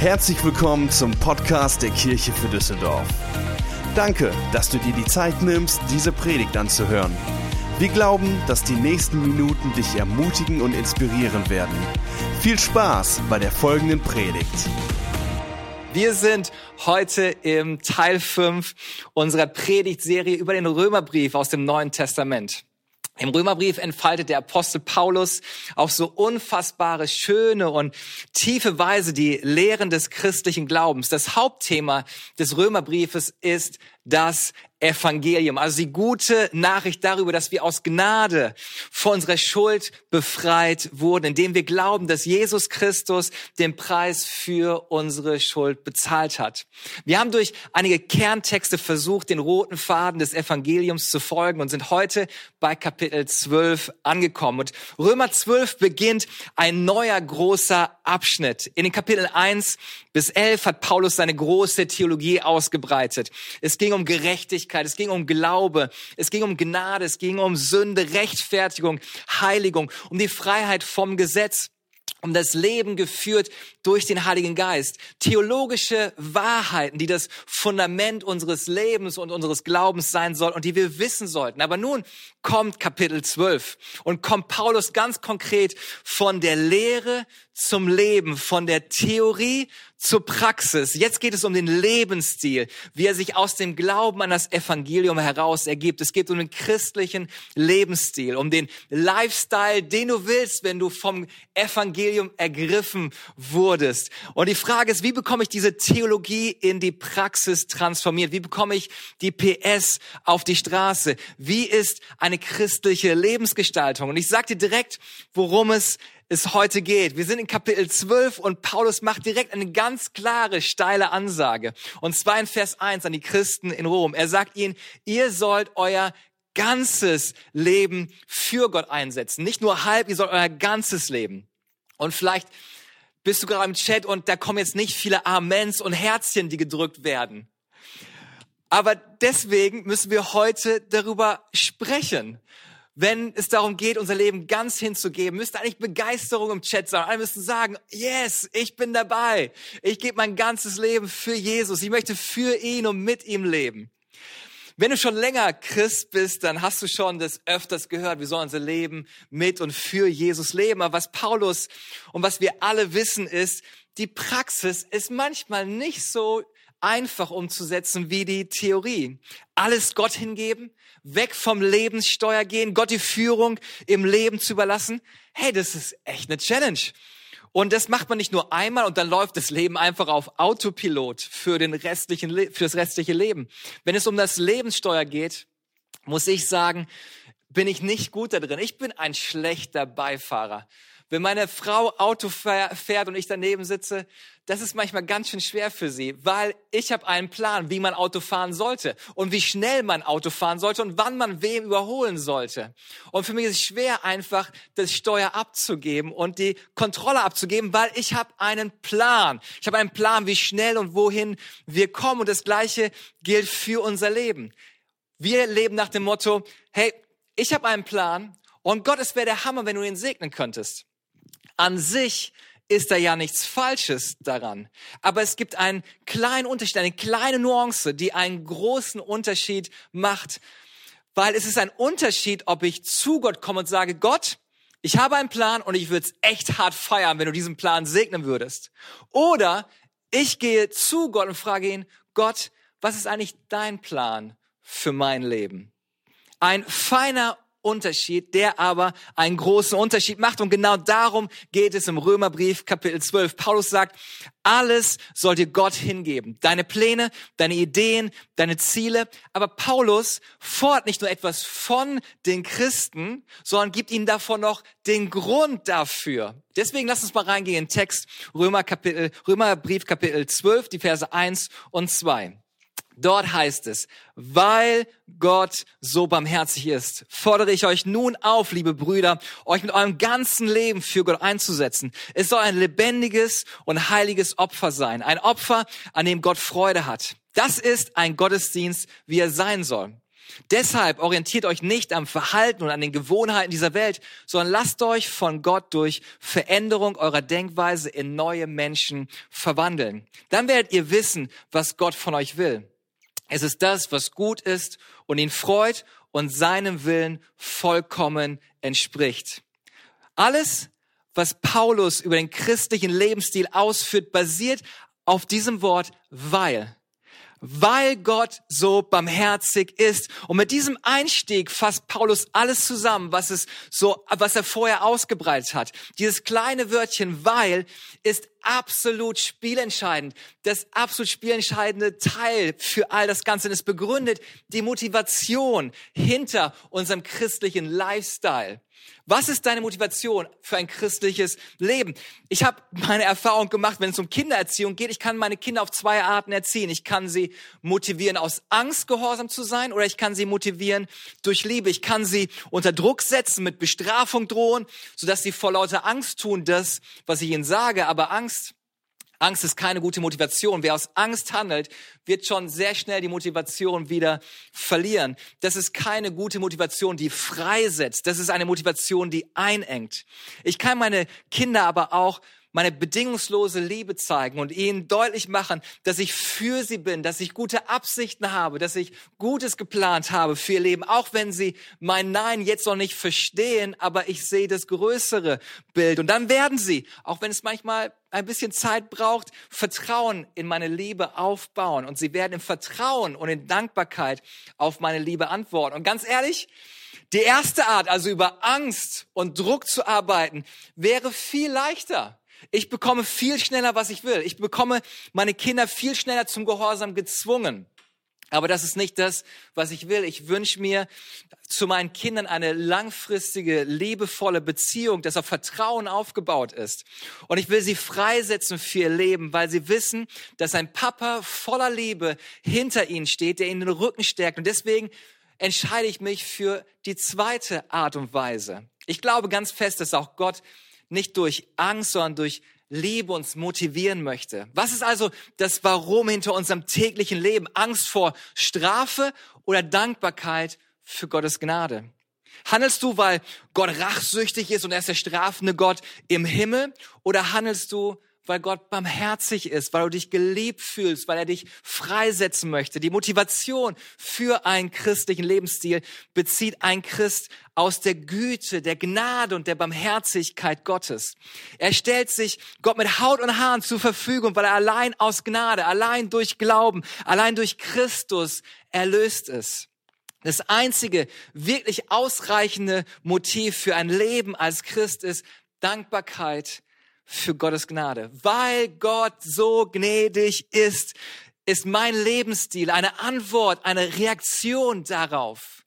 Herzlich willkommen zum Podcast der Kirche für Düsseldorf. Danke, dass du dir die Zeit nimmst, diese Predigt anzuhören. Wir glauben, dass die nächsten Minuten dich ermutigen und inspirieren werden. Viel Spaß bei der folgenden Predigt. Wir sind heute im Teil 5 unserer Predigtserie über den Römerbrief aus dem Neuen Testament. Im Römerbrief entfaltet der Apostel Paulus auf so unfassbare, schöne und tiefe Weise die Lehren des christlichen Glaubens. Das Hauptthema des Römerbriefes ist das Evangelium, also die gute Nachricht darüber, dass wir aus Gnade von unserer Schuld befreit wurden, indem wir glauben, dass Jesus Christus den Preis für unsere Schuld bezahlt hat. Wir haben durch einige Kerntexte versucht, den roten Faden des Evangeliums zu folgen und sind heute bei Kapitel 12 angekommen. Und Römer 12 beginnt ein neuer großer Abschnitt. In den Kapiteln 1 bis 11 hat Paulus seine große Theologie ausgebreitet. Es ging um Gerechtigkeit, es ging um Glaube, es ging um Gnade, es ging um Sünde, Rechtfertigung, Heiligung, um die Freiheit vom Gesetz um das Leben geführt durch den Heiligen Geist. Theologische Wahrheiten, die das Fundament unseres Lebens und unseres Glaubens sein soll und die wir wissen sollten. Aber nun kommt Kapitel 12 und kommt Paulus ganz konkret von der Lehre zum Leben, von der Theorie zur Praxis. Jetzt geht es um den Lebensstil, wie er sich aus dem Glauben an das Evangelium heraus ergibt. Es geht um den christlichen Lebensstil, um den Lifestyle, den du willst, wenn du vom Evangelium ergriffen wurdest. Und die Frage ist, wie bekomme ich diese Theologie in die Praxis transformiert? Wie bekomme ich die PS auf die Straße? Wie ist eine christliche Lebensgestaltung? Und ich sage dir direkt, worum es es heute geht. Wir sind in Kapitel 12 und Paulus macht direkt eine ganz klare, steile Ansage. Und zwar in Vers 1 an die Christen in Rom. Er sagt ihnen, ihr sollt euer ganzes Leben für Gott einsetzen. Nicht nur halb, ihr sollt euer ganzes Leben. Und vielleicht bist du gerade im Chat und da kommen jetzt nicht viele Amens und Herzchen, die gedrückt werden. Aber deswegen müssen wir heute darüber sprechen wenn es darum geht, unser Leben ganz hinzugeben, müsste eigentlich Begeisterung im Chat sein. Alle müssten sagen, yes, ich bin dabei. Ich gebe mein ganzes Leben für Jesus. Ich möchte für ihn und mit ihm leben. Wenn du schon länger Christ bist, dann hast du schon das öfters gehört. Wir sollen unser Leben mit und für Jesus leben. Aber was Paulus und was wir alle wissen ist, die Praxis ist manchmal nicht so einfach umzusetzen wie die Theorie. Alles Gott hingeben, weg vom Lebenssteuer gehen, Gott die Führung im Leben zu überlassen. Hey, das ist echt eine Challenge. Und das macht man nicht nur einmal und dann läuft das Leben einfach auf Autopilot für den restlichen, für das restliche Leben. Wenn es um das Lebenssteuer geht, muss ich sagen, bin ich nicht gut da drin. Ich bin ein schlechter Beifahrer. Wenn meine Frau Auto fährt und ich daneben sitze, das ist manchmal ganz schön schwer für sie, weil ich habe einen Plan, wie man Auto fahren sollte und wie schnell man Auto fahren sollte und wann man wem überholen sollte. Und für mich ist es schwer, einfach das Steuer abzugeben und die Kontrolle abzugeben, weil ich habe einen Plan. Ich habe einen Plan, wie schnell und wohin wir kommen. Und das Gleiche gilt für unser Leben. Wir leben nach dem Motto, hey, ich habe einen Plan und Gott, es wäre der Hammer, wenn du ihn segnen könntest an sich ist da ja nichts Falsches daran. Aber es gibt einen kleinen Unterschied, eine kleine Nuance, die einen großen Unterschied macht. Weil es ist ein Unterschied, ob ich zu Gott komme und sage, Gott, ich habe einen Plan und ich würde es echt hart feiern, wenn du diesen Plan segnen würdest. Oder ich gehe zu Gott und frage ihn, Gott, was ist eigentlich dein Plan für mein Leben? Ein feiner Unterschied, der aber einen großen Unterschied macht. Und genau darum geht es im Römerbrief Kapitel 12. Paulus sagt, alles soll dir Gott hingeben. Deine Pläne, deine Ideen, deine Ziele. Aber Paulus fordert nicht nur etwas von den Christen, sondern gibt ihnen davon noch den Grund dafür. Deswegen lass uns mal reingehen in den Text Römer Kapitel, Römerbrief Kapitel 12, die Verse 1 und 2. Dort heißt es, weil Gott so barmherzig ist, fordere ich euch nun auf, liebe Brüder, euch mit eurem ganzen Leben für Gott einzusetzen. Es soll ein lebendiges und heiliges Opfer sein, ein Opfer, an dem Gott Freude hat. Das ist ein Gottesdienst, wie er sein soll. Deshalb orientiert euch nicht am Verhalten und an den Gewohnheiten dieser Welt, sondern lasst euch von Gott durch Veränderung eurer Denkweise in neue Menschen verwandeln. Dann werdet ihr wissen, was Gott von euch will. Es ist das, was gut ist und ihn freut und seinem Willen vollkommen entspricht. Alles, was Paulus über den christlichen Lebensstil ausführt, basiert auf diesem Wort weil weil Gott so barmherzig ist. Und mit diesem Einstieg fasst Paulus alles zusammen, was es so, was er vorher ausgebreitet hat. Dieses kleine Wörtchen weil ist absolut spielentscheidend. Das absolut spielentscheidende Teil für all das Ganze. Und es begründet die Motivation hinter unserem christlichen Lifestyle. Was ist deine Motivation für ein christliches Leben? Ich habe meine Erfahrung gemacht, wenn es um Kindererziehung geht. Ich kann meine Kinder auf zwei Arten erziehen. Ich kann sie motivieren, aus Angst gehorsam zu sein, oder ich kann sie motivieren durch Liebe. Ich kann sie unter Druck setzen, mit Bestrafung drohen, sodass sie vor lauter Angst tun, das, was ich ihnen sage. Aber Angst Angst ist keine gute Motivation. Wer aus Angst handelt, wird schon sehr schnell die Motivation wieder verlieren. Das ist keine gute Motivation, die freisetzt. Das ist eine Motivation, die einengt. Ich kann meine Kinder aber auch meine bedingungslose Liebe zeigen und ihnen deutlich machen, dass ich für sie bin, dass ich gute Absichten habe, dass ich Gutes geplant habe für ihr Leben, auch wenn sie mein Nein jetzt noch nicht verstehen, aber ich sehe das größere Bild. Und dann werden sie, auch wenn es manchmal ein bisschen Zeit braucht, Vertrauen in meine Liebe aufbauen. Und sie werden im Vertrauen und in Dankbarkeit auf meine Liebe antworten. Und ganz ehrlich, die erste Art, also über Angst und Druck zu arbeiten, wäre viel leichter. Ich bekomme viel schneller, was ich will. Ich bekomme meine Kinder viel schneller zum Gehorsam gezwungen. Aber das ist nicht das, was ich will. Ich wünsche mir zu meinen Kindern eine langfristige, liebevolle Beziehung, das auf Vertrauen aufgebaut ist. Und ich will sie freisetzen für ihr Leben, weil sie wissen, dass ein Papa voller Liebe hinter ihnen steht, der ihnen den Rücken stärkt. Und deswegen entscheide ich mich für die zweite Art und Weise. Ich glaube ganz fest, dass auch Gott nicht durch Angst, sondern durch Liebe uns motivieren möchte. Was ist also das Warum hinter unserem täglichen Leben? Angst vor Strafe oder Dankbarkeit für Gottes Gnade? Handelst du, weil Gott rachsüchtig ist und er ist der strafende Gott im Himmel? Oder handelst du, weil Gott barmherzig ist, weil du dich geliebt fühlst, weil er dich freisetzen möchte. Die Motivation für einen christlichen Lebensstil bezieht ein Christ aus der Güte, der Gnade und der Barmherzigkeit Gottes. Er stellt sich Gott mit Haut und Haaren zur Verfügung, weil er allein aus Gnade, allein durch Glauben, allein durch Christus erlöst ist. Das einzige wirklich ausreichende Motiv für ein Leben als Christ ist Dankbarkeit für Gottes Gnade. Weil Gott so gnädig ist, ist mein Lebensstil eine Antwort, eine Reaktion darauf.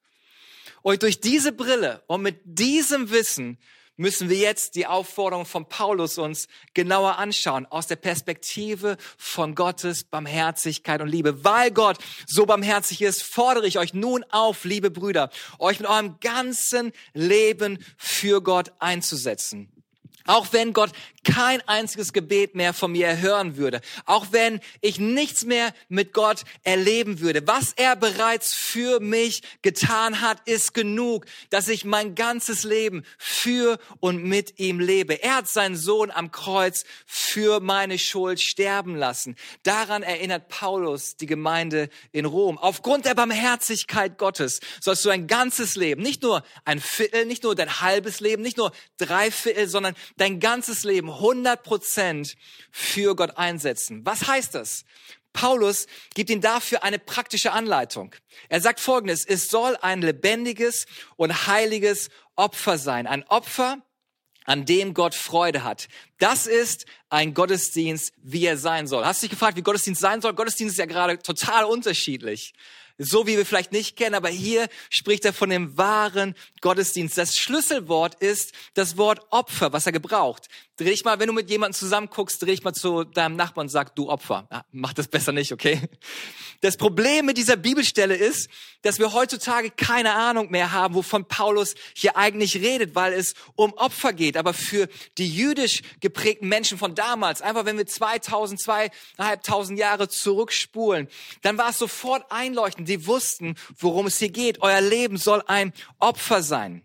Und durch diese Brille und mit diesem Wissen müssen wir jetzt die Aufforderung von Paulus uns genauer anschauen, aus der Perspektive von Gottes Barmherzigkeit und Liebe. Weil Gott so barmherzig ist, fordere ich euch nun auf, liebe Brüder, euch mit eurem ganzen Leben für Gott einzusetzen. Auch wenn Gott kein einziges Gebet mehr von mir erhören würde, auch wenn ich nichts mehr mit Gott erleben würde, was er bereits für mich getan hat, ist genug, dass ich mein ganzes Leben für und mit ihm lebe. Er hat seinen Sohn am Kreuz für meine Schuld sterben lassen. Daran erinnert Paulus die Gemeinde in Rom. Aufgrund der Barmherzigkeit Gottes sollst du ein ganzes Leben, nicht nur ein Viertel, nicht nur dein halbes Leben, nicht nur drei Viertel, sondern dein ganzes Leben 100 Prozent für Gott einsetzen. Was heißt das? Paulus gibt ihm dafür eine praktische Anleitung. Er sagt Folgendes, es soll ein lebendiges und heiliges Opfer sein. Ein Opfer, an dem Gott Freude hat. Das ist ein Gottesdienst, wie er sein soll. Hast du dich gefragt, wie Gottesdienst sein soll? Gottesdienst ist ja gerade total unterschiedlich so wie wir vielleicht nicht kennen, aber hier spricht er von dem wahren Gottesdienst. Das Schlüsselwort ist das Wort Opfer, was er gebraucht. Dreh dich mal, wenn du mit jemandem zusammen guckst, dreh dich mal zu deinem Nachbarn und sag, du Opfer. Ja, mach das besser nicht, okay? Das Problem mit dieser Bibelstelle ist, dass wir heutzutage keine Ahnung mehr haben, wovon Paulus hier eigentlich redet, weil es um Opfer geht. Aber für die jüdisch geprägten Menschen von damals, einfach wenn wir 2000, zweieinhalbtausend Jahre zurückspulen, dann war es sofort einleuchtend, die wussten, worum es hier geht. Euer Leben soll ein Opfer sein.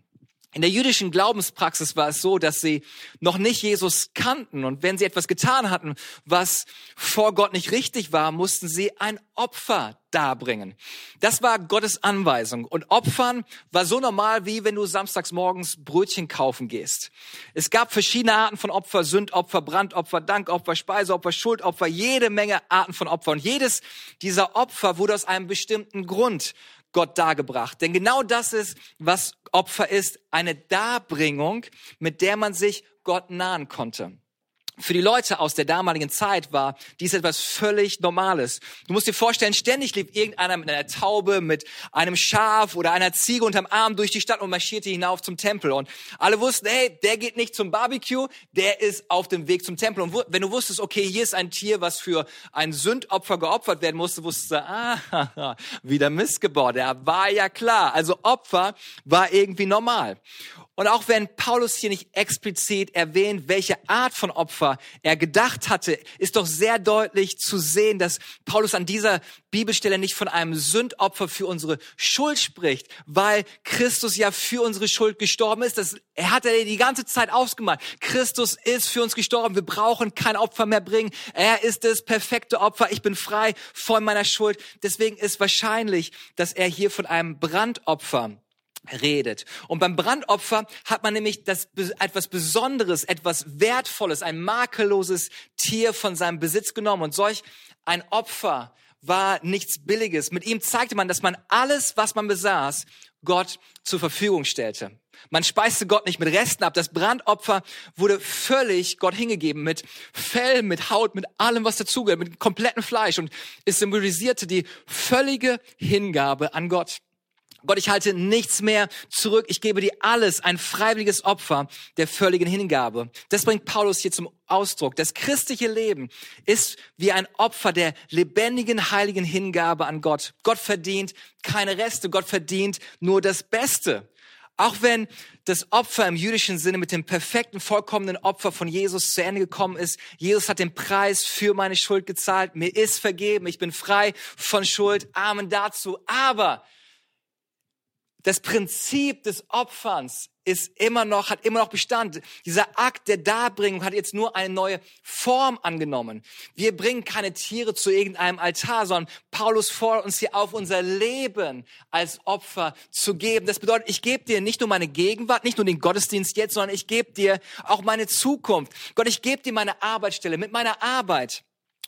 In der jüdischen Glaubenspraxis war es so, dass sie noch nicht Jesus kannten und wenn sie etwas getan hatten, was vor Gott nicht richtig war, mussten sie ein Opfer darbringen. Das war Gottes Anweisung und Opfern war so normal wie wenn du samstags morgens Brötchen kaufen gehst. Es gab verschiedene Arten von Opfer, Sündopfer, Brandopfer, Dankopfer, Speiseopfer, Schuldopfer, jede Menge Arten von Opfern. Und jedes dieser Opfer wurde aus einem bestimmten Grund Gott dargebracht. Denn genau das ist, was Opfer ist, eine Darbringung, mit der man sich Gott nahen konnte für die Leute aus der damaligen Zeit war dies etwas völlig Normales. Du musst dir vorstellen, ständig lief irgendeiner mit einer Taube, mit einem Schaf oder einer Ziege unterm Arm durch die Stadt und marschierte hinauf zum Tempel. Und alle wussten, hey, der geht nicht zum Barbecue, der ist auf dem Weg zum Tempel. Und wenn du wusstest, okay, hier ist ein Tier, was für ein Sündopfer geopfert werden musste, wusstest du, ah, wieder missgebaut. Der war ja klar. Also Opfer war irgendwie normal. Und auch wenn Paulus hier nicht explizit erwähnt, welche Art von Opfer er gedacht hatte, ist doch sehr deutlich zu sehen, dass Paulus an dieser Bibelstelle nicht von einem Sündopfer für unsere Schuld spricht, weil Christus ja für unsere Schuld gestorben ist. Das, er hat er die ganze Zeit ausgemalt. Christus ist für uns gestorben. Wir brauchen kein Opfer mehr bringen. Er ist das perfekte Opfer. Ich bin frei von meiner Schuld. Deswegen ist wahrscheinlich, dass er hier von einem Brandopfer redet. Und beim Brandopfer hat man nämlich das, etwas Besonderes, etwas Wertvolles, ein makelloses Tier von seinem Besitz genommen. Und solch ein Opfer war nichts Billiges. Mit ihm zeigte man, dass man alles, was man besaß, Gott zur Verfügung stellte. Man speiste Gott nicht mit Resten ab. Das Brandopfer wurde völlig Gott hingegeben mit Fell, mit Haut, mit allem, was dazugehört, mit komplettem Fleisch und es symbolisierte die völlige Hingabe an Gott. Gott, ich halte nichts mehr zurück. Ich gebe dir alles, ein freiwilliges Opfer der völligen Hingabe. Das bringt Paulus hier zum Ausdruck. Das christliche Leben ist wie ein Opfer der lebendigen, heiligen Hingabe an Gott. Gott verdient keine Reste. Gott verdient nur das Beste. Auch wenn das Opfer im jüdischen Sinne mit dem perfekten, vollkommenen Opfer von Jesus zu Ende gekommen ist. Jesus hat den Preis für meine Schuld gezahlt. Mir ist vergeben. Ich bin frei von Schuld. Amen dazu. Aber das Prinzip des Opferns ist immer noch, hat immer noch Bestand. Dieser Akt der Darbringung hat jetzt nur eine neue Form angenommen. Wir bringen keine Tiere zu irgendeinem Altar, sondern Paulus fordert uns hier auf, unser Leben als Opfer zu geben. Das bedeutet, ich gebe dir nicht nur meine Gegenwart, nicht nur den Gottesdienst jetzt, sondern ich gebe dir auch meine Zukunft. Gott, ich gebe dir meine Arbeitsstelle mit meiner Arbeit.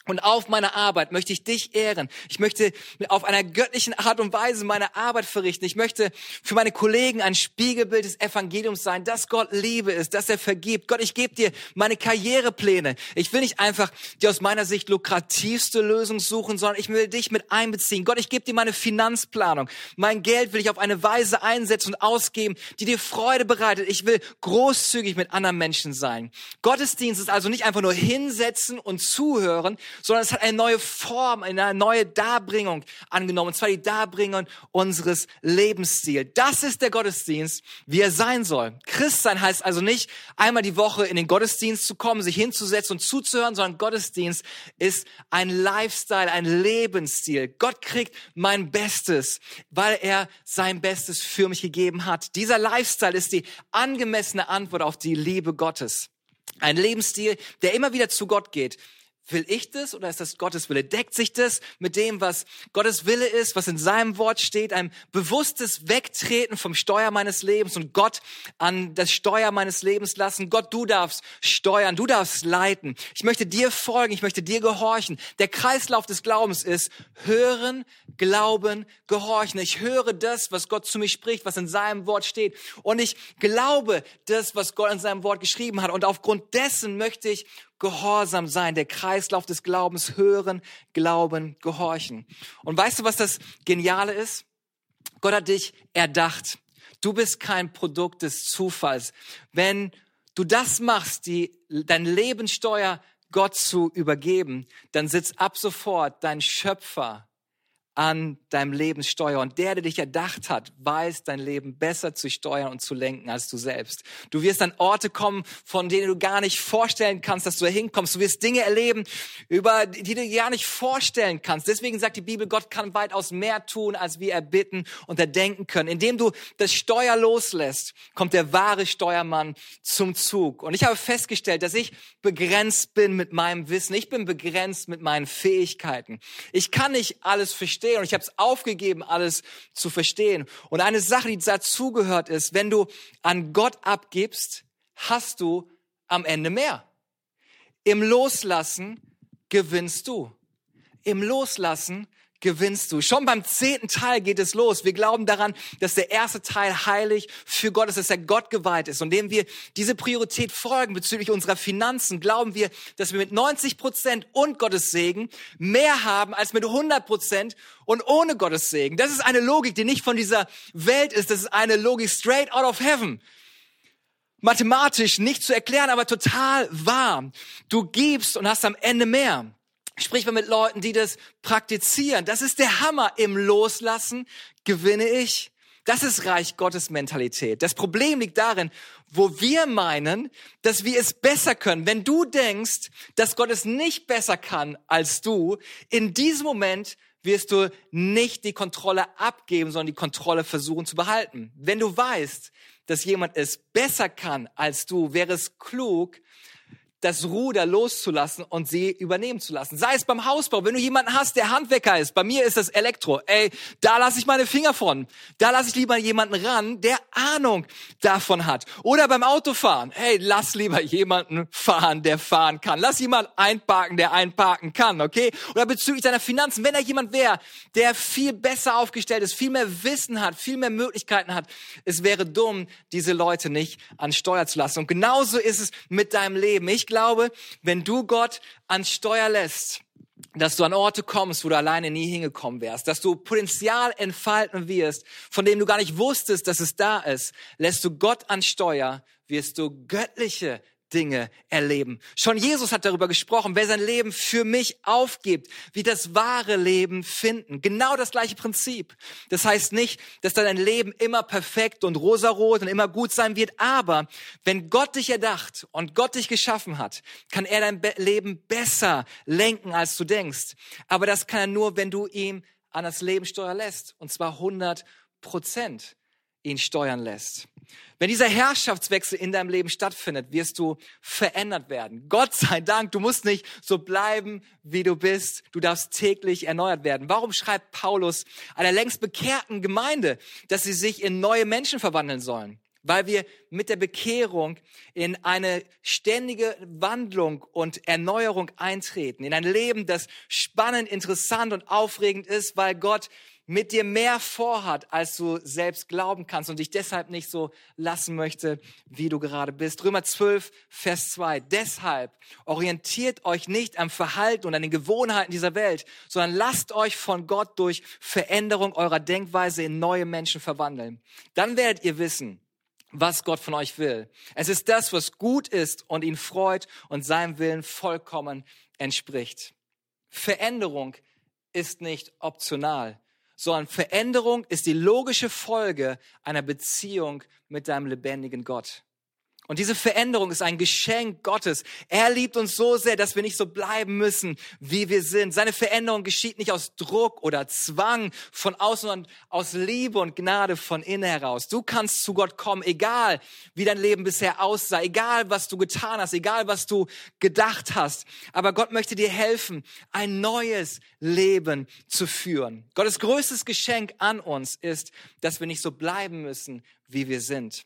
Und auf meiner Arbeit möchte ich dich ehren. Ich möchte auf einer göttlichen Art und Weise meine Arbeit verrichten. Ich möchte für meine Kollegen ein Spiegelbild des Evangeliums sein, dass Gott Liebe ist, dass er vergibt. Gott, ich gebe dir meine Karrierepläne. Ich will nicht einfach die aus meiner Sicht lukrativste Lösung suchen, sondern ich will dich mit einbeziehen. Gott, ich gebe dir meine Finanzplanung. Mein Geld will ich auf eine Weise einsetzen und ausgeben, die dir Freude bereitet. Ich will großzügig mit anderen Menschen sein. Gottesdienst ist also nicht einfach nur hinsetzen und zuhören, sondern es hat eine neue Form, eine neue Darbringung angenommen, und zwar die Darbringung unseres Lebensstils. Das ist der Gottesdienst, wie er sein soll. Christsein heißt also nicht, einmal die Woche in den Gottesdienst zu kommen, sich hinzusetzen und zuzuhören, sondern Gottesdienst ist ein Lifestyle, ein Lebensstil. Gott kriegt mein Bestes, weil er sein Bestes für mich gegeben hat. Dieser Lifestyle ist die angemessene Antwort auf die Liebe Gottes. Ein Lebensstil, der immer wieder zu Gott geht, Will ich das oder ist das Gottes Wille? Deckt sich das mit dem, was Gottes Wille ist, was in seinem Wort steht? Ein bewusstes Wegtreten vom Steuer meines Lebens und Gott an das Steuer meines Lebens lassen. Gott, du darfst steuern, du darfst leiten. Ich möchte dir folgen, ich möchte dir gehorchen. Der Kreislauf des Glaubens ist hören, glauben, gehorchen. Ich höre das, was Gott zu mir spricht, was in seinem Wort steht. Und ich glaube das, was Gott in seinem Wort geschrieben hat. Und aufgrund dessen möchte ich Gehorsam sein, der Kreislauf des Glaubens, hören, glauben, gehorchen. Und weißt du, was das Geniale ist? Gott hat dich erdacht. Du bist kein Produkt des Zufalls. Wenn du das machst, die, dein Lebenssteuer Gott zu übergeben, dann sitzt ab sofort dein Schöpfer an deinem Leben steuern. Und der, der dich erdacht hat, weiß dein Leben besser zu steuern und zu lenken als du selbst. Du wirst an Orte kommen, von denen du gar nicht vorstellen kannst, dass du da hinkommst. Du wirst Dinge erleben, über die du gar nicht vorstellen kannst. Deswegen sagt die Bibel, Gott kann weitaus mehr tun, als wir erbitten und erdenken können. Indem du das Steuer loslässt, kommt der wahre Steuermann zum Zug. Und ich habe festgestellt, dass ich begrenzt bin mit meinem Wissen. Ich bin begrenzt mit meinen Fähigkeiten. Ich kann nicht alles verstehen verstehen und ich habe es aufgegeben, alles zu verstehen. Und eine Sache, die dazugehört, ist, wenn du an Gott abgibst, hast du am Ende mehr. Im Loslassen gewinnst du. Im Loslassen gewinnst du. Schon beim zehnten Teil geht es los. Wir glauben daran, dass der erste Teil heilig für Gott ist, dass er Gott geweiht ist. Und indem wir diese Priorität folgen bezüglich unserer Finanzen, glauben wir, dass wir mit 90 Prozent und Gottes Segen mehr haben als mit 100 Prozent und ohne Gottes Segen. Das ist eine Logik, die nicht von dieser Welt ist. Das ist eine Logik straight out of heaven mathematisch nicht zu erklären, aber total wahr. Du gibst und hast am Ende mehr. Sprich mal mit Leuten, die das praktizieren. Das ist der Hammer. Im Loslassen gewinne ich. Das ist Reich Gottes Mentalität. Das Problem liegt darin, wo wir meinen, dass wir es besser können. Wenn du denkst, dass Gott es nicht besser kann als du, in diesem Moment wirst du nicht die Kontrolle abgeben, sondern die Kontrolle versuchen zu behalten. Wenn du weißt, dass jemand es besser kann als du, wäre es klug, das Ruder loszulassen und sie übernehmen zu lassen. Sei es beim Hausbau, wenn du jemanden hast, der Handwerker ist. Bei mir ist das Elektro. Ey, da lasse ich meine Finger von. Da lasse ich lieber jemanden ran, der Ahnung davon hat. Oder beim Autofahren. Hey, lass lieber jemanden fahren, der fahren kann. Lass jemanden einparken, der einparken kann, okay? Oder bezüglich deiner Finanzen, wenn da jemand wäre, der viel besser aufgestellt ist, viel mehr Wissen hat, viel mehr Möglichkeiten hat, es wäre dumm, diese Leute nicht an Steuer zu lassen. Und genauso ist es mit deinem Leben. Ich glaube, wenn du Gott ans Steuer lässt, dass du an Orte kommst, wo du alleine nie hingekommen wärst, dass du Potenzial entfalten wirst, von dem du gar nicht wusstest, dass es da ist, lässt du Gott an Steuer, wirst du göttliche Dinge erleben. Schon Jesus hat darüber gesprochen, wer sein Leben für mich aufgibt, wie das wahre Leben finden. Genau das gleiche Prinzip. Das heißt nicht, dass dein Leben immer perfekt und rosarot und immer gut sein wird, aber wenn Gott dich erdacht und Gott dich geschaffen hat, kann er dein Leben besser lenken, als du denkst. Aber das kann er nur, wenn du ihm an das Leben steuern lässt, und zwar 100 Prozent ihn steuern lässt. Wenn dieser Herrschaftswechsel in deinem Leben stattfindet, wirst du verändert werden. Gott sei Dank, du musst nicht so bleiben, wie du bist. Du darfst täglich erneuert werden. Warum schreibt Paulus einer längst bekehrten Gemeinde, dass sie sich in neue Menschen verwandeln sollen? Weil wir mit der Bekehrung in eine ständige Wandlung und Erneuerung eintreten, in ein Leben, das spannend, interessant und aufregend ist, weil Gott mit dir mehr vorhat, als du selbst glauben kannst und dich deshalb nicht so lassen möchte, wie du gerade bist. Römer 12, Vers 2. Deshalb orientiert euch nicht am Verhalten und an den Gewohnheiten dieser Welt, sondern lasst euch von Gott durch Veränderung eurer Denkweise in neue Menschen verwandeln. Dann werdet ihr wissen, was Gott von euch will. Es ist das, was gut ist und ihn freut und seinem Willen vollkommen entspricht. Veränderung ist nicht optional sondern Veränderung ist die logische Folge einer Beziehung mit deinem lebendigen Gott. Und diese Veränderung ist ein Geschenk Gottes. Er liebt uns so sehr, dass wir nicht so bleiben müssen, wie wir sind. Seine Veränderung geschieht nicht aus Druck oder Zwang von außen, sondern aus Liebe und Gnade von innen heraus. Du kannst zu Gott kommen, egal wie dein Leben bisher aussah, egal was du getan hast, egal was du gedacht hast. Aber Gott möchte dir helfen, ein neues Leben zu führen. Gottes größtes Geschenk an uns ist, dass wir nicht so bleiben müssen, wie wir sind.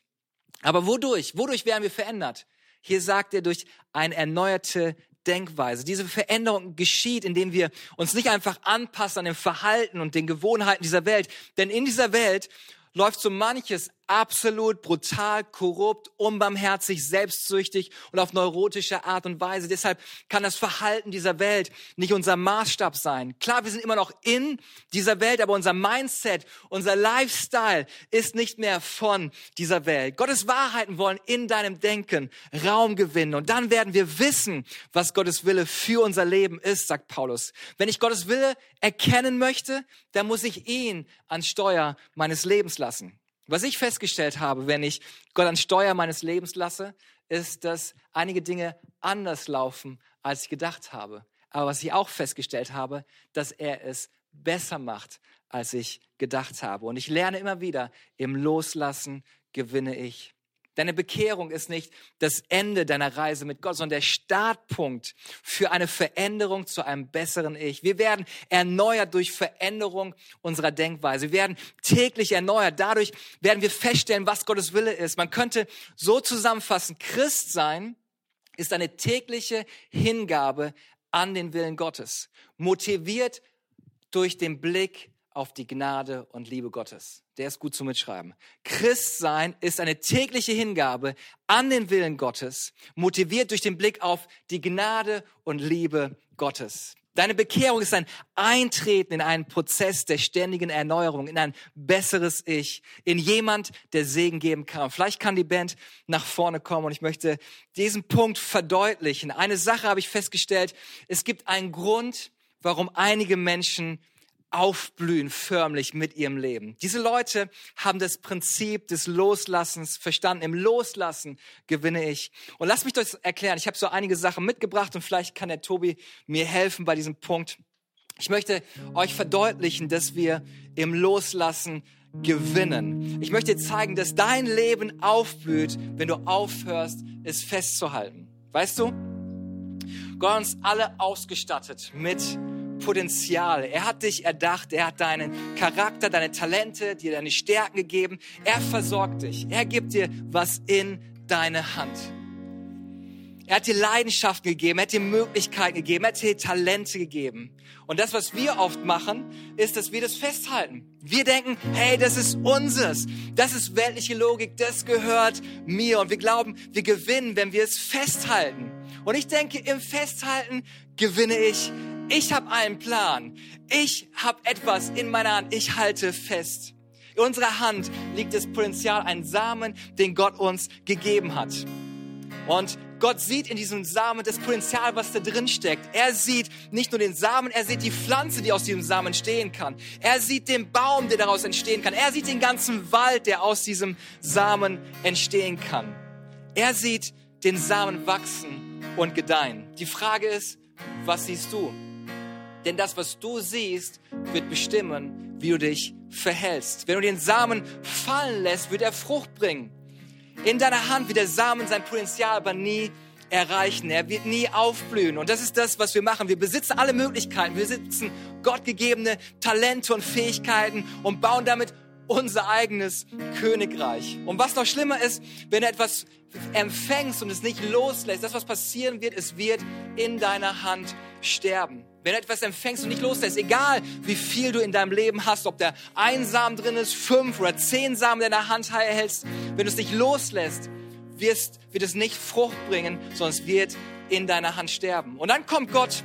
Aber wodurch? Wodurch werden wir verändert? Hier sagt er durch eine erneuerte Denkweise. Diese Veränderung geschieht, indem wir uns nicht einfach anpassen an dem Verhalten und den Gewohnheiten dieser Welt. Denn in dieser Welt läuft so manches absolut brutal, korrupt, unbarmherzig, selbstsüchtig und auf neurotische Art und Weise. Deshalb kann das Verhalten dieser Welt nicht unser Maßstab sein. Klar, wir sind immer noch in dieser Welt, aber unser Mindset, unser Lifestyle ist nicht mehr von dieser Welt. Gottes Wahrheiten wollen in deinem Denken Raum gewinnen und dann werden wir wissen, was Gottes Wille für unser Leben ist, sagt Paulus. Wenn ich Gottes Wille erkennen möchte, dann muss ich ihn an Steuer meines Lebens lassen. Was ich festgestellt habe, wenn ich Gott an Steuer meines Lebens lasse, ist, dass einige Dinge anders laufen, als ich gedacht habe. Aber was ich auch festgestellt habe, dass er es besser macht, als ich gedacht habe. Und ich lerne immer wieder, im Loslassen gewinne ich Deine Bekehrung ist nicht das Ende deiner Reise mit Gott, sondern der Startpunkt für eine Veränderung zu einem besseren Ich. Wir werden erneuert durch Veränderung unserer Denkweise. Wir werden täglich erneuert. Dadurch werden wir feststellen, was Gottes Wille ist. Man könnte so zusammenfassen, Christ sein ist eine tägliche Hingabe an den Willen Gottes, motiviert durch den Blick auf die Gnade und Liebe Gottes. Der ist gut zu mitschreiben. Christsein ist eine tägliche Hingabe an den Willen Gottes, motiviert durch den Blick auf die Gnade und Liebe Gottes. Deine Bekehrung ist ein Eintreten in einen Prozess der ständigen Erneuerung, in ein besseres Ich, in jemand, der Segen geben kann. Vielleicht kann die Band nach vorne kommen und ich möchte diesen Punkt verdeutlichen. Eine Sache habe ich festgestellt. Es gibt einen Grund, warum einige Menschen aufblühen förmlich mit ihrem Leben. Diese Leute haben das Prinzip des Loslassens verstanden. Im Loslassen gewinne ich. Und lass mich das erklären. Ich habe so einige Sachen mitgebracht und vielleicht kann der Tobi mir helfen bei diesem Punkt. Ich möchte euch verdeutlichen, dass wir im Loslassen gewinnen. Ich möchte zeigen, dass dein Leben aufblüht, wenn du aufhörst, es festzuhalten. Weißt du? Gott uns alle ausgestattet mit Potenzial. Er hat dich erdacht. Er hat deinen Charakter, deine Talente, dir deine Stärken gegeben. Er versorgt dich. Er gibt dir was in deine Hand. Er hat dir Leidenschaften gegeben, er hat dir Möglichkeiten gegeben, er hat dir Talente gegeben. Und das, was wir oft machen, ist, dass wir das festhalten. Wir denken, hey, das ist unseres. Das ist weltliche Logik, das gehört mir. Und wir glauben, wir gewinnen, wenn wir es festhalten. Und ich denke, im Festhalten gewinne ich ich habe einen Plan. Ich habe etwas in meiner Hand. Ich halte fest. In unserer Hand liegt das Potenzial, ein Samen, den Gott uns gegeben hat. Und Gott sieht in diesem Samen das Potenzial, was da drin steckt. Er sieht nicht nur den Samen, er sieht die Pflanze, die aus diesem Samen entstehen kann. Er sieht den Baum, der daraus entstehen kann. Er sieht den ganzen Wald, der aus diesem Samen entstehen kann. Er sieht den Samen wachsen und gedeihen. Die Frage ist, was siehst du? Denn das, was du siehst, wird bestimmen, wie du dich verhältst. Wenn du den Samen fallen lässt, wird er Frucht bringen. In deiner Hand wird der Samen sein Potenzial aber nie erreichen. Er wird nie aufblühen. Und das ist das, was wir machen. Wir besitzen alle Möglichkeiten. Wir besitzen gottgegebene Talente und Fähigkeiten und bauen damit unser eigenes Königreich. Und was noch schlimmer ist, wenn du etwas empfängst und es nicht loslässt, das, was passieren wird, es wird in deiner Hand sterben. Wenn du etwas empfängst und nicht loslässt, egal wie viel du in deinem Leben hast, ob der ein Samen drin ist, fünf oder zehn Samen in deiner Hand hältst, wenn du es nicht loslässt, wirst, wird es nicht Frucht bringen, sondern es wird in deiner Hand sterben. Und dann kommt Gott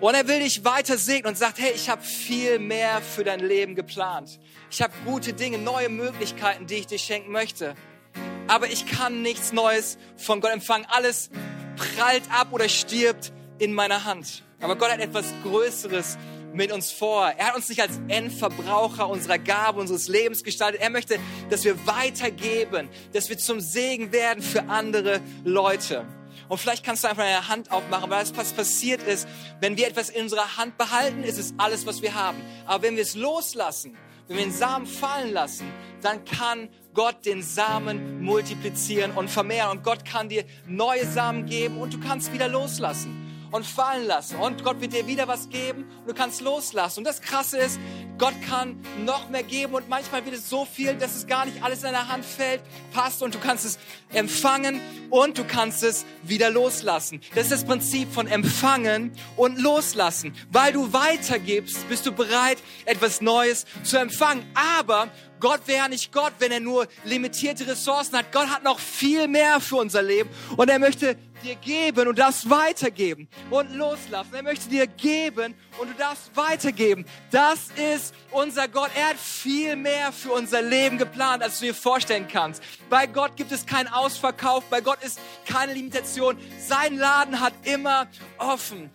und er will dich weiter segnen und sagt, hey, ich habe viel mehr für dein Leben geplant. Ich habe gute Dinge, neue Möglichkeiten, die ich dir schenken möchte. Aber ich kann nichts Neues von Gott empfangen. Alles prallt ab oder stirbt in meiner Hand. Aber Gott hat etwas Größeres mit uns vor. Er hat uns nicht als Endverbraucher unserer Gabe, unseres Lebens gestaltet. Er möchte, dass wir weitergeben, dass wir zum Segen werden für andere Leute. Und vielleicht kannst du einfach deine Hand aufmachen, weil das, was passiert ist, wenn wir etwas in unserer Hand behalten, ist es alles, was wir haben. Aber wenn wir es loslassen, wenn wir den Samen fallen lassen, dann kann Gott den Samen multiplizieren und vermehren. Und Gott kann dir neue Samen geben und du kannst wieder loslassen und fallen lassen. Und Gott wird dir wieder was geben und du kannst loslassen. Und das Krasse ist, Gott kann noch mehr geben und manchmal wird es so viel, dass es gar nicht alles in deiner Hand fällt, passt und du kannst es empfangen und du kannst es wieder loslassen. Das ist das Prinzip von empfangen und loslassen. Weil du weitergibst, bist du bereit, etwas Neues zu empfangen. Aber Gott wäre nicht Gott, wenn er nur limitierte Ressourcen hat. Gott hat noch viel mehr für unser Leben und er möchte dir geben und das weitergeben und loslassen. Er möchte dir geben und du darfst weitergeben. Das ist unser Gott. Er hat viel mehr für unser Leben geplant, als du dir vorstellen kannst. Bei Gott gibt es keinen Ausverkauf. Bei Gott ist keine Limitation. Sein Laden hat immer offen.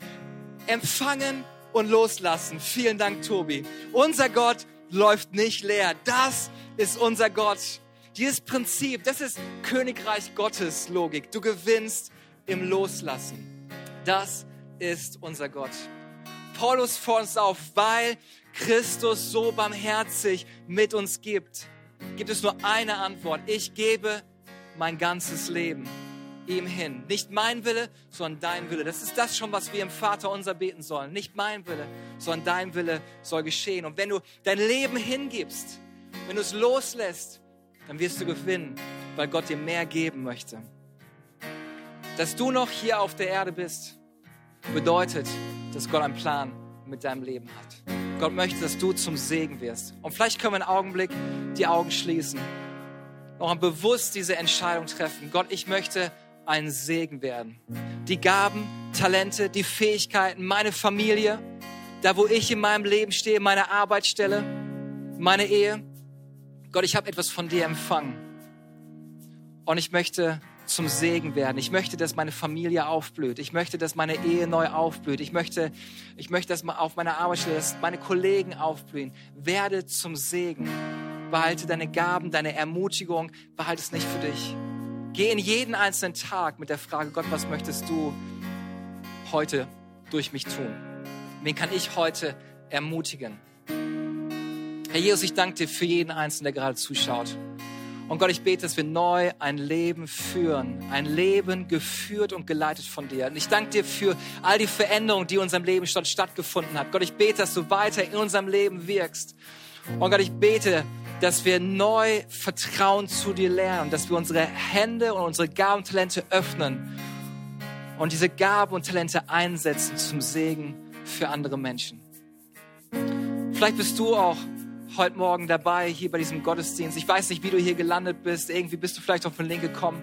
Empfangen und loslassen. Vielen Dank, Tobi. Unser Gott läuft nicht leer. Das ist unser Gott. Dieses Prinzip, das ist Königreich Gottes Logik. Du gewinnst im Loslassen. Das ist unser Gott. Paulus fordert uns auf, weil Christus so barmherzig mit uns gibt, gibt es nur eine Antwort. Ich gebe mein ganzes Leben ihm hin. Nicht mein Wille, sondern dein Wille. Das ist das schon, was wir im Vater unser beten sollen. Nicht mein Wille, sondern dein Wille soll geschehen. Und wenn du dein Leben hingibst, wenn du es loslässt, dann wirst du gewinnen, weil Gott dir mehr geben möchte. Dass du noch hier auf der Erde bist, bedeutet, dass Gott einen Plan mit deinem Leben hat. Gott möchte, dass du zum Segen wirst. Und vielleicht können wir einen Augenblick die Augen schließen. Noch bewusst diese Entscheidung treffen. Gott, ich möchte ein Segen werden. Die Gaben, Talente, die Fähigkeiten, meine Familie, da wo ich in meinem Leben stehe, meine Arbeitsstelle, meine Ehe. Gott, ich habe etwas von dir empfangen. Und ich möchte zum Segen werden. Ich möchte, dass meine Familie aufblüht. Ich möchte, dass meine Ehe neu aufblüht. Ich möchte, ich möchte, dass auf meiner Arbeitsstelle, dass meine Kollegen aufblühen. Werde zum Segen. Behalte deine Gaben, deine Ermutigung. Behalte es nicht für dich. Geh in jeden einzelnen Tag mit der Frage, Gott, was möchtest du heute durch mich tun? Wen kann ich heute ermutigen? Herr Jesus, ich danke dir für jeden Einzelnen, der gerade zuschaut. Und Gott, ich bete, dass wir neu ein Leben führen, ein Leben geführt und geleitet von dir. Und ich danke dir für all die Veränderungen, die in unserem Leben schon stattgefunden hat. Gott, ich bete, dass du weiter in unserem Leben wirkst. Und Gott, ich bete, dass wir neu Vertrauen zu dir lernen, dass wir unsere Hände und unsere Gaben und Talente öffnen und diese Gaben und Talente einsetzen zum Segen für andere Menschen. Vielleicht bist du auch heute Morgen dabei hier bei diesem Gottesdienst. Ich weiß nicht, wie du hier gelandet bist. Irgendwie bist du vielleicht auf den Link gekommen.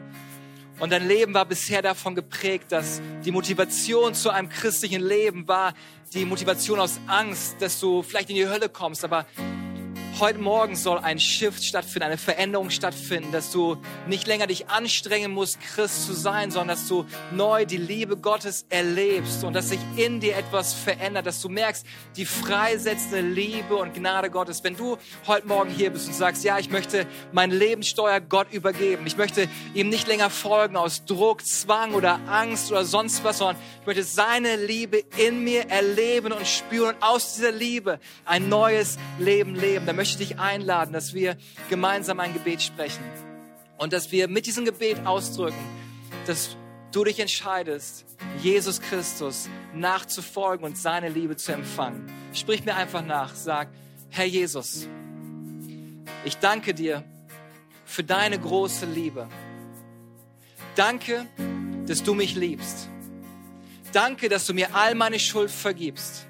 Und dein Leben war bisher davon geprägt, dass die Motivation zu einem christlichen Leben war die Motivation aus Angst, dass du vielleicht in die Hölle kommst. Aber Heute Morgen soll ein Shift stattfinden, eine Veränderung stattfinden, dass du nicht länger dich anstrengen musst, Christ zu sein, sondern dass du neu die Liebe Gottes erlebst und dass sich in dir etwas verändert, dass du merkst, die freisetzende Liebe und Gnade Gottes. Wenn du heute Morgen hier bist und sagst, ja, ich möchte mein Lebenssteuer Gott übergeben, ich möchte ihm nicht länger folgen aus Druck, Zwang oder Angst oder sonst was, sondern ich möchte seine Liebe in mir erleben und spüren und aus dieser Liebe ein neues Leben leben. Dann möchte ich dich einladen, dass wir gemeinsam ein Gebet sprechen und dass wir mit diesem Gebet ausdrücken, dass du dich entscheidest, Jesus Christus nachzufolgen und seine Liebe zu empfangen. Sprich mir einfach nach, sag, Herr Jesus, ich danke dir für deine große Liebe. Danke, dass du mich liebst. Danke, dass du mir all meine Schuld vergibst.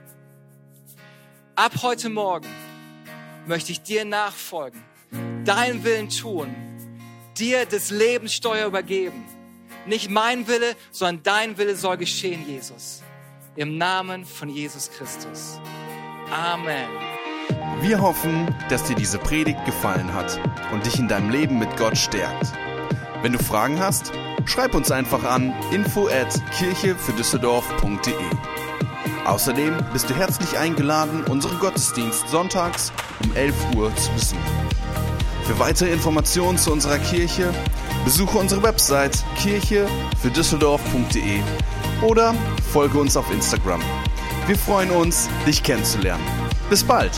Ab heute Morgen möchte ich dir nachfolgen, deinen Willen tun, dir das Lebenssteuer übergeben. Nicht mein Wille, sondern dein Wille soll geschehen, Jesus. Im Namen von Jesus Christus. Amen. Wir hoffen, dass dir diese Predigt gefallen hat und dich in deinem Leben mit Gott stärkt. Wenn du Fragen hast, schreib uns einfach an info at kirchefürdüsseldorf.de. Außerdem bist du herzlich eingeladen, unseren Gottesdienst sonntags um 11 Uhr zu besuchen. Für weitere Informationen zu unserer Kirche besuche unsere Website kirchefürdüsseldorf.de oder folge uns auf Instagram. Wir freuen uns, dich kennenzulernen. Bis bald!